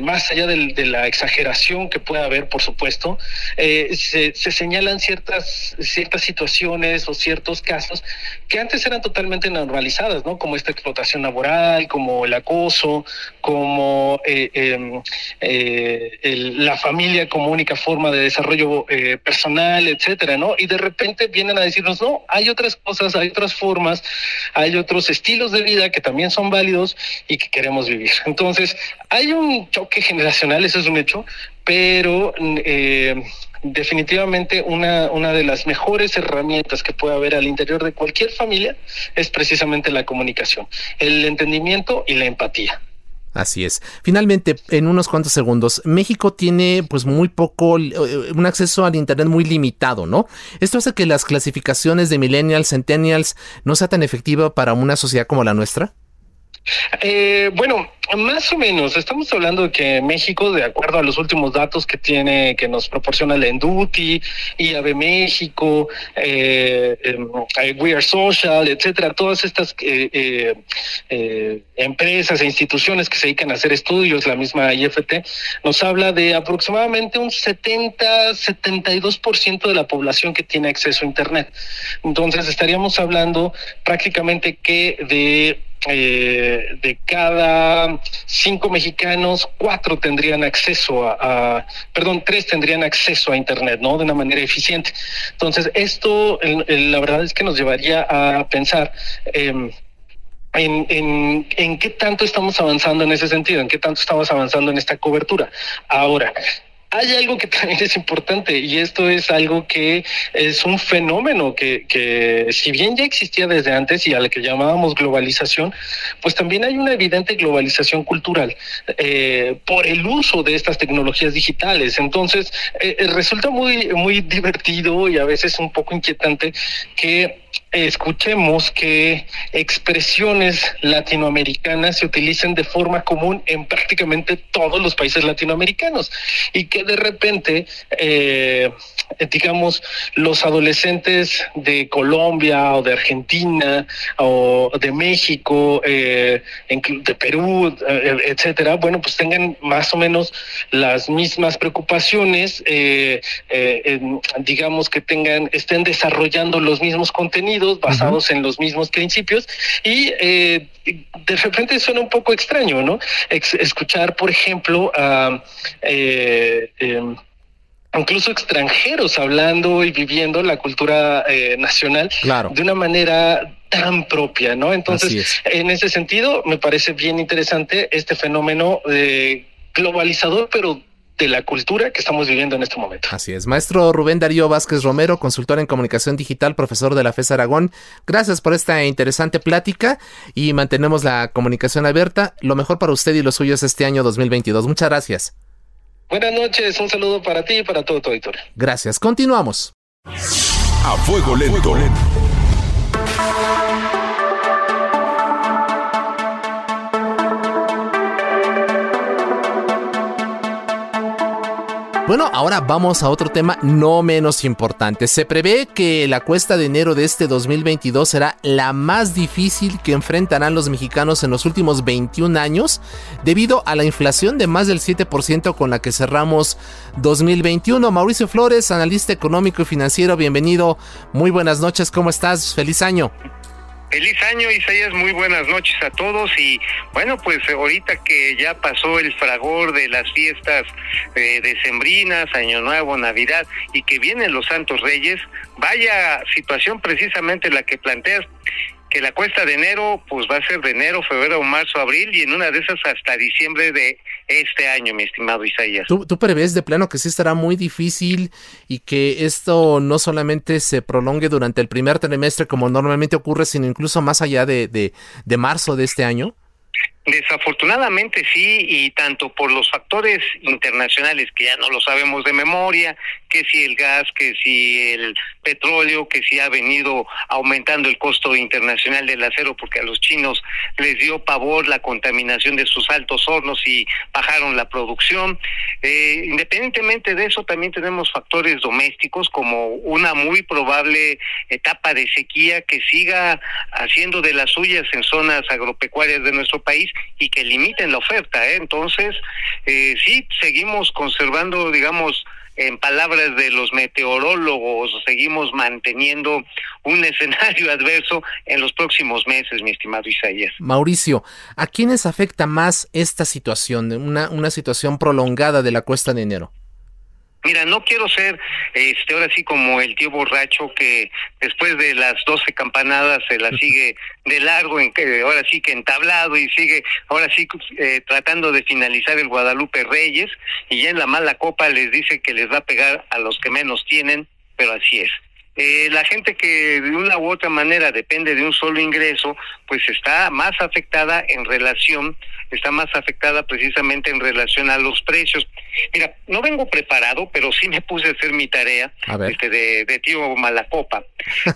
S8: más allá de la exageración que pueda haber, por supuesto, se, se señalan ciertas ciertas situaciones o ciertos casos que antes eran totalmente normalizadas, ¿no? Como esta explotación laboral, como el acoso, como eh, em, eh, la familia como única forma de desarrollo eh, personal, etcétera, ¿no? Y de repente vienen a decirnos, no, hay otras cosas, hay otras formas, hay otros estilos de vida que también son válidos y que queremos vivir. Entonces, hay un choque generacional, eso es un hecho, pero eh, definitivamente una, una de las mejores herramientas que puede haber al interior de cualquier familia es precisamente la comunicación, el entendimiento y la empatía.
S2: Así es. Finalmente, en unos cuantos segundos, México tiene pues muy poco, eh, un acceso al Internet muy limitado, ¿no? Esto hace que las clasificaciones de millennials, centennials no sea tan efectiva para una sociedad como la nuestra.
S8: Eh, bueno, más o menos, estamos hablando de que México, de acuerdo a los últimos datos que tiene, que nos proporciona el Enduti, IAB México, eh, em, eh, We Are Social, etcétera, todas estas eh, empresas e instituciones que se dedican a hacer estudios, la misma IFT, nos habla de aproximadamente un 70-72% de la población que tiene acceso a Internet. Entonces, estaríamos hablando prácticamente que de eh, de cada cinco mexicanos, cuatro tendrían acceso a, perdón, tres tendrían acceso a Internet, ¿no? De una manera eficiente. Entonces, esto, la verdad es que nos llevaría a pensar. Em, en, en, en, qué tanto estamos avanzando en ese sentido, en qué tanto estamos avanzando en esta cobertura. Ahora, hay algo que <laughs> también es importante y esto es algo que es un fenómeno que, que si bien ya existía desde antes y a la que llamábamos globalización, pues también hay una evidente globalización cultural eh, por el uso de estas tecnologías digitales. Entonces, eh, eh, resulta muy, muy divertido y a veces un poco inquietante que escuchemos que expresiones latinoamericanas se utilicen de forma común en prácticamente todos los países latinoamericanos y que de repente, eh, digamos, los adolescentes de Colombia o de Argentina o de México, eh, de Perú, eh, etcétera, bueno, pues tengan más o menos las mismas preocupaciones, digamos que tengan, estén desarrollando los mismos contenidos basados en los mismos principios y eh, de repente suena un poco extraño, ¿no? escuchar, por ejemplo, a... Eh, em, incluso extranjeros hablando y viviendo la cultura eh, nacional de una manera tan propia, ¿no? Entonces, en ese sentido, me parece bien interesante este fenómeno globalizador, pero de la cultura que estamos viviendo en este momento.
S2: Así es. Maestro Rubén Darío Vázquez Romero, consultor en comunicación digital, profesor de la FES Aragón. Gracias por esta interesante plática y mantenemos la comunicación abierta. Lo mejor para usted y los suyos este año 2022. Muchas gracias.
S8: Buenas noches, un saludo para ti y para todo tu auditorio.
S2: Gracias. Continuamos.
S1: A fuego lento.
S2: Bueno, ahora vamos a otro tema no menos importante. Se prevé que la cuesta de enero de este 2022 será la más difícil que enfrentarán los mexicanos en los últimos 21 años debido a la inflación de más del 7% con la que cerramos 2021. Mauricio Flores, analista económico y financiero, bienvenido. Muy buenas noches, ¿cómo estás? Feliz año.
S9: Feliz año, Isaías. Muy buenas noches a todos. Y bueno, pues ahorita que ya pasó el fragor de las fiestas eh, decembrinas, Año Nuevo, Navidad y que vienen los Santos Reyes, vaya situación precisamente la que planteas que la cuesta de enero pues va a ser de enero, febrero, marzo, abril y en una de esas hasta diciembre de este año, mi estimado Isaías.
S2: ¿Tú, tú prevés de plano que sí estará muy difícil y que esto no solamente se prolongue durante el primer trimestre como normalmente ocurre, sino incluso más allá de, de, de marzo de este año?
S9: Desafortunadamente sí, y tanto por los factores internacionales que ya no lo sabemos de memoria, que si el gas, que si el petróleo, que si ha venido aumentando el costo internacional del acero porque a los chinos les dio pavor la contaminación de sus altos hornos y bajaron la producción. Eh, independientemente de eso, también tenemos factores domésticos como una muy probable etapa de sequía que siga haciendo de las suyas en zonas agropecuarias de nuestro país y que limiten la oferta. ¿eh? Entonces, eh, sí, seguimos conservando, digamos, en palabras de los meteorólogos, seguimos manteniendo un <laughs> escenario adverso en los próximos meses, mi estimado Isaías.
S2: Mauricio, ¿a quiénes afecta más esta situación, una, una situación prolongada de la cuesta de enero?
S9: Mira, no quiero ser este ahora sí como el tío borracho que después de las doce campanadas se la <laughs> sigue de largo, en que ahora sí que entablado y sigue ahora sí eh, tratando de finalizar el Guadalupe Reyes y ya en la mala copa les dice que les va a pegar a los que menos tienen, pero así es. Eh, la gente que de una u otra manera depende de un solo ingreso, pues está más afectada en relación, está más afectada precisamente en relación a los precios. Mira, no vengo preparado, pero sí me puse a hacer mi tarea este, de, de tío Malacopa.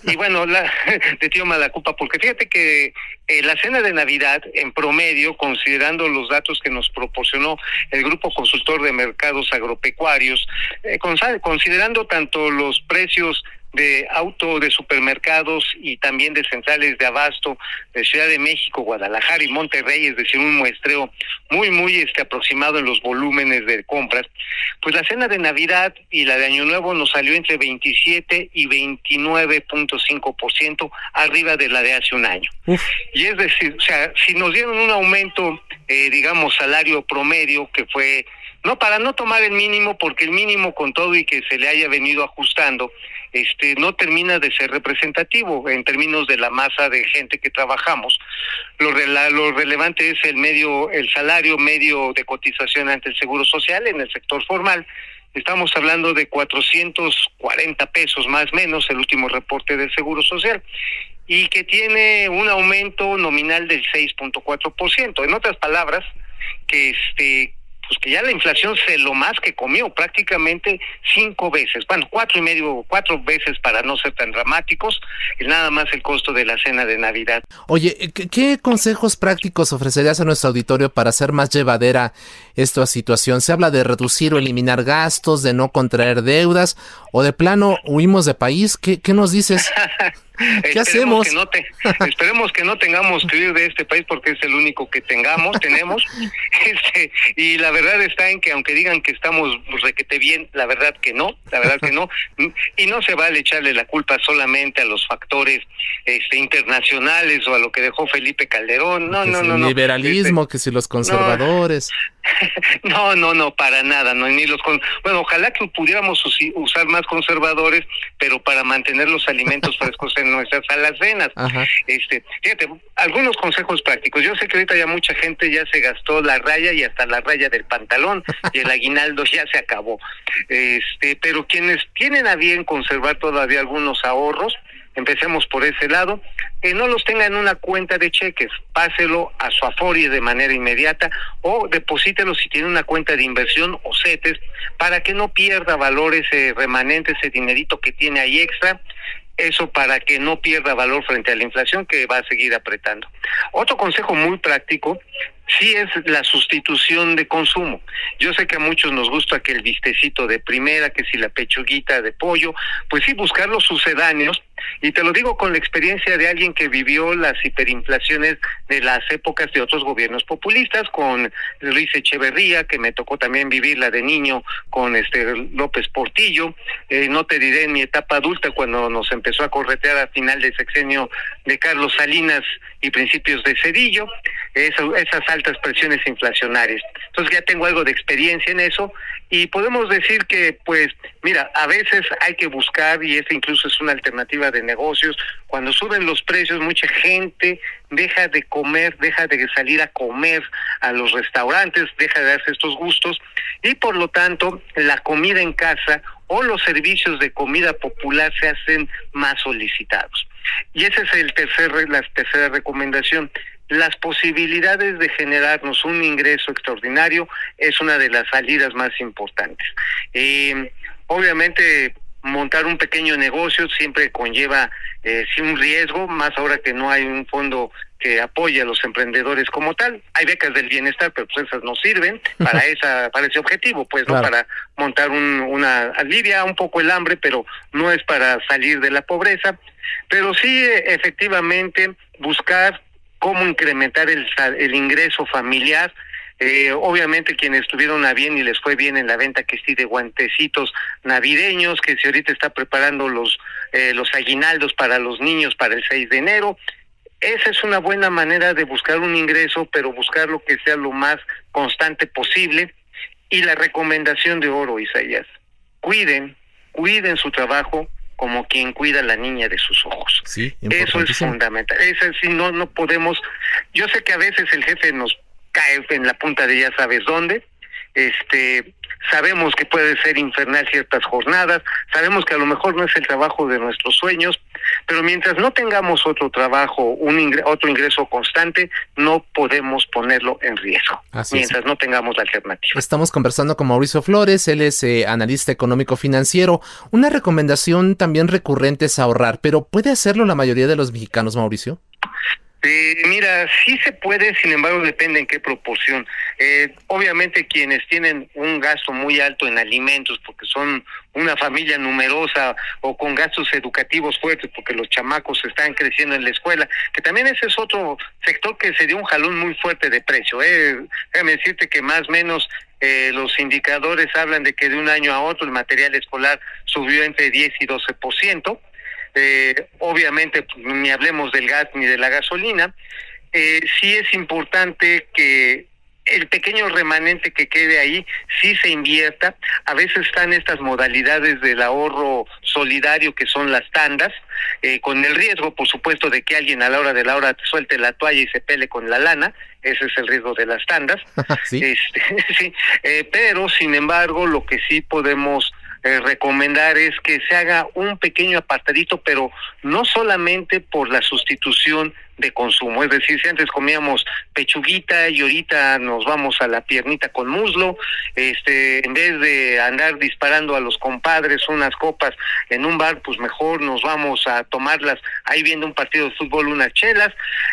S9: y bueno, la, <laughs> de tío Malacopa, porque fíjate que eh, la cena de Navidad, en promedio, considerando los datos que nos proporcionó el Grupo Consultor de Mercados Agropecuarios, eh, considerando tanto los precios de auto de supermercados y también de centrales de abasto de Ciudad de México, Guadalajara y Monterrey, es decir, un muestreo muy, muy este, aproximado en los volúmenes de compras, pues la cena de Navidad y la de Año Nuevo nos salió entre 27 y 29.5% arriba de la de hace un año. Y es decir, o sea, si nos dieron un aumento, eh, digamos, salario promedio, que fue no para no tomar el mínimo porque el mínimo con todo y que se le haya venido ajustando este no termina de ser representativo en términos de la masa de gente que trabajamos lo, lo relevante es el medio el salario medio de cotización ante el seguro social en el sector formal estamos hablando de 440 pesos más o menos el último reporte del seguro social y que tiene un aumento nominal del 6.4%. En otras palabras, que este pues que ya la inflación se lo más que comió, prácticamente cinco veces, bueno, cuatro y medio, cuatro veces para no ser tan dramáticos, y nada más el costo de la cena de Navidad.
S2: Oye, ¿qué, consejos prácticos ofrecerías a nuestro auditorio para hacer más llevadera esta situación? ¿Se habla de reducir o eliminar gastos, de no contraer deudas, o de plano huimos de país? ¿Qué, qué nos dices? <laughs> <laughs>
S9: ¿Qué hacemos? Que no esperemos que no tengamos que ir de este país porque es el único que tengamos, tenemos. <laughs> Este, y la verdad está en que aunque digan que estamos requete bien, la verdad que no, la verdad que no. Y no se vale echarle la culpa solamente a los factores este, internacionales o a lo que dejó Felipe Calderón. No, no, no,
S2: no. Liberalismo, este, que si los conservadores.
S9: No, <laughs> no, no, para nada, no, ni los bueno, ojalá que pudiéramos usar más conservadores, pero para mantener los alimentos <laughs> frescos en nuestras alacenas. Este, fíjate, algunos consejos prácticos. Yo sé que ahorita ya mucha gente ya se gastó la raya y hasta la raya del pantalón y el <laughs> aguinaldo ya se acabó. Este, pero quienes tienen a bien conservar todavía algunos ahorros, empecemos por ese lado, que no los tenga en una cuenta de cheques, páselo a su Afori de manera inmediata o deposítelo si tiene una cuenta de inversión o CETES para que no pierda valor ese remanente, ese dinerito que tiene ahí extra eso para que no pierda valor frente a la inflación que va a seguir apretando. Otro consejo muy práctico sí es la sustitución de consumo. Yo sé que a muchos nos gusta que el vistecito de primera, que si la pechuguita de pollo, pues sí buscar los sucedáneos y te lo digo con la experiencia de alguien que vivió las hiperinflaciones de las épocas de otros gobiernos populistas, con Luis Echeverría, que me tocó también vivirla de niño con este López Portillo. Eh, no te diré en mi etapa adulta cuando nos empezó a corretear a final del sexenio de Carlos Salinas y principios de Cedillo, esas altas presiones inflacionarias. Entonces ya tengo algo de experiencia en eso y podemos decir que, pues, mira, a veces hay que buscar, y esta incluso es una alternativa de negocios, cuando suben los precios, mucha gente deja de comer, deja de salir a comer a los restaurantes, deja de darse estos gustos, y por lo tanto, la comida en casa o los servicios de comida popular se hacen más solicitados. Y esa es el tercer, la tercera recomendación las posibilidades de generarnos un ingreso extraordinario es una de las salidas más importantes. Eh, obviamente montar un pequeño negocio siempre conlleva eh, un riesgo, más ahora que no hay un fondo que apoye a los emprendedores como tal. Hay becas del bienestar, pero pues esas no sirven <laughs> para esa para ese objetivo, pues no para montar un, una alivia un poco el hambre, pero no es para salir de la pobreza. Pero sí, efectivamente, buscar cómo incrementar el, el ingreso familiar. Eh, obviamente quienes estuvieron a bien y les fue bien en la venta que sí de guantecitos navideños, que si ahorita está preparando los, eh, los aguinaldos para los niños para el 6 de enero. Esa es una buena manera de buscar un ingreso, pero buscar lo que sea lo más constante posible. Y la recomendación de oro, Isaías, cuiden, cuiden su trabajo, como quien cuida a la niña de sus ojos.
S2: Sí,
S9: Eso es fundamental. Eso sí, no, no podemos. Yo sé que a veces el jefe nos cae en la punta de ya sabes dónde, este, sabemos que puede ser infernal ciertas jornadas, sabemos que a lo mejor no es el trabajo de nuestros sueños, pero mientras no tengamos otro trabajo, un otro ingreso constante, no podemos ponerlo en riesgo, mientras no tengamos la alternativa.
S2: Estamos conversando con Mauricio Flores, él es eh, analista económico financiero. Una recomendación también recurrente es ahorrar, pero ¿puede hacerlo la mayoría de los mexicanos, Mauricio?
S9: Eh, mira, sí se puede, sin embargo depende en qué proporción. Eh, obviamente quienes tienen un gasto muy alto en alimentos, porque son una familia numerosa o con gastos educativos fuertes, porque los chamacos están creciendo en la escuela, que también ese es otro sector que se dio un jalón muy fuerte de precio. Eh. Déjame decirte que más o menos eh, los indicadores hablan de que de un año a otro el material escolar subió entre 10 y 12%. Eh, obviamente, pues, ni hablemos del gas ni de la gasolina. Eh, sí es importante que el pequeño remanente que quede ahí sí se invierta. A veces están estas modalidades del ahorro solidario que son las tandas, eh, con el riesgo, por supuesto, de que alguien a la hora de la hora suelte la toalla y se pele con la lana. Ese es el riesgo de las tandas. <laughs> ¿Sí? Este, <laughs> sí, eh, pero, sin embargo, lo que sí podemos eh, recomendar es que se haga un pequeño apartadito, pero no solamente por la sustitución de consumo. Es decir, si antes comíamos pechuguita y ahorita nos vamos a la piernita con muslo, este, en vez de andar disparando a los compadres unas copas en un bar, pues mejor nos vamos a tomarlas ahí viendo un partido de fútbol, unas chelas.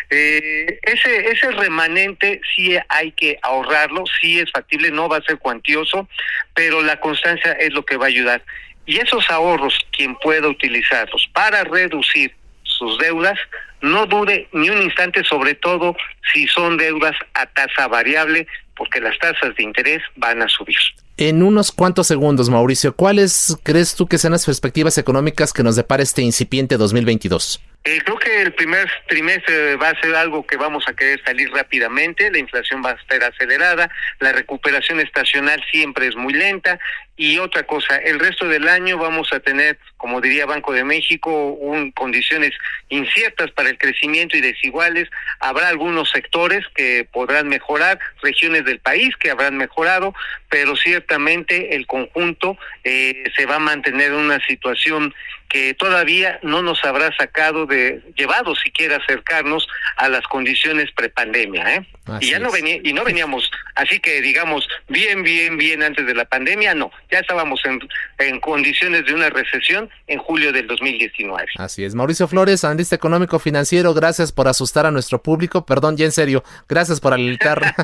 S9: Eh, ese, ese remanente sí hay que ahorrarlo, sí es factible, no va a ser cuantioso, pero la constancia es lo que va a ayudar. Y esos ahorros, quien pueda utilizarlos para reducir sus deudas, no dude ni un instante, sobre todo si son deudas a tasa variable, porque las tasas de interés van a subir.
S2: En unos cuantos segundos, Mauricio, ¿cuáles crees tú que sean las perspectivas económicas que nos depara este incipiente 2022?
S9: Eh, creo que el primer trimestre va a ser algo que vamos a querer salir rápidamente, la inflación va a estar acelerada, la recuperación estacional siempre es muy lenta y otra cosa, el resto del año vamos a tener, como diría Banco de México, un, condiciones inciertas para el crecimiento y desiguales. Habrá algunos sectores que podrán mejorar, regiones del país que habrán mejorado, pero ciertamente el conjunto eh, se va a mantener en una situación que todavía no nos habrá sacado de llevado siquiera acercarnos a las condiciones prepandemia, ¿eh? y ya no venía y no veníamos, así que digamos bien bien bien antes de la pandemia, no, ya estábamos en, en condiciones de una recesión en julio del 2019.
S2: Así es, Mauricio Flores, analista económico financiero, gracias por asustar a nuestro público, perdón, ya en serio, gracias por alertar,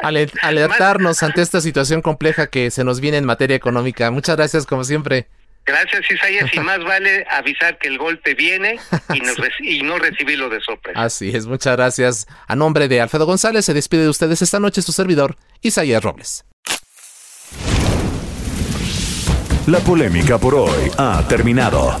S2: <laughs> alertarnos ante esta situación compleja que se nos viene en materia económica. Muchas gracias como siempre.
S9: Gracias, Isaías. Y <laughs> más vale avisar que el golpe viene y no, <laughs> y no recibirlo de sorpresa.
S2: Así es, muchas gracias. A nombre de Alfredo González, se despide de ustedes esta noche su servidor, Isaías Robles.
S1: La polémica por hoy ha terminado.